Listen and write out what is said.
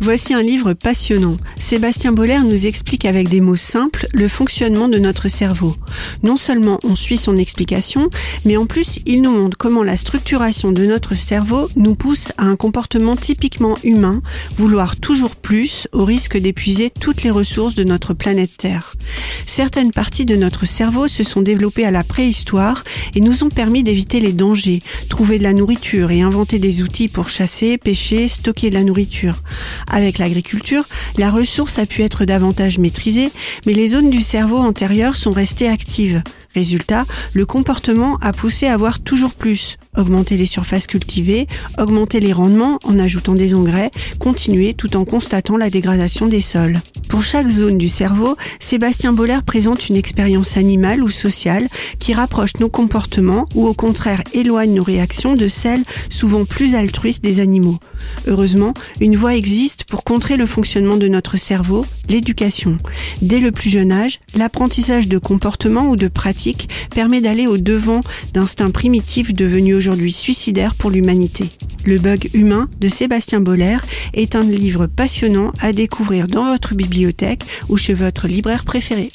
Voici un livre passionnant. Sébastien Boller nous explique avec des mots simples le fonctionnement de notre cerveau. Non seulement on suit son explication, mais en plus il nous montre comment la structuration de notre cerveau nous pousse à un comportement typiquement humain, vouloir toujours plus au risque d'épuiser toutes les ressources de notre planète Terre. Certaines parties de notre cerveau se sont développées à la préhistoire et nous ont permis d'éviter les dangers, trouver de la nourriture et inventer des outils pour chasser, pêcher, stocker de la nourriture. Avec l'agriculture, la ressource a pu être davantage maîtrisée, mais les zones du cerveau antérieures sont restées actives. Résultat, le comportement a poussé à voir toujours plus, augmenter les surfaces cultivées, augmenter les rendements en ajoutant des engrais, continuer tout en constatant la dégradation des sols. Pour chaque zone du cerveau, Sébastien Boller présente une expérience animale ou sociale qui rapproche nos comportements ou au contraire éloigne nos réactions de celles souvent plus altruistes des animaux. Heureusement, une voie existe pour contrer le fonctionnement de notre cerveau, l'éducation. Dès le plus jeune âge, l'apprentissage de comportements ou de pratiques permet d'aller au devant d'instincts primitifs devenus aujourd'hui suicidaires pour l'humanité. Le bug humain de Sébastien Boller est un livre passionnant à découvrir dans votre bibliothèque ou chez votre libraire préféré.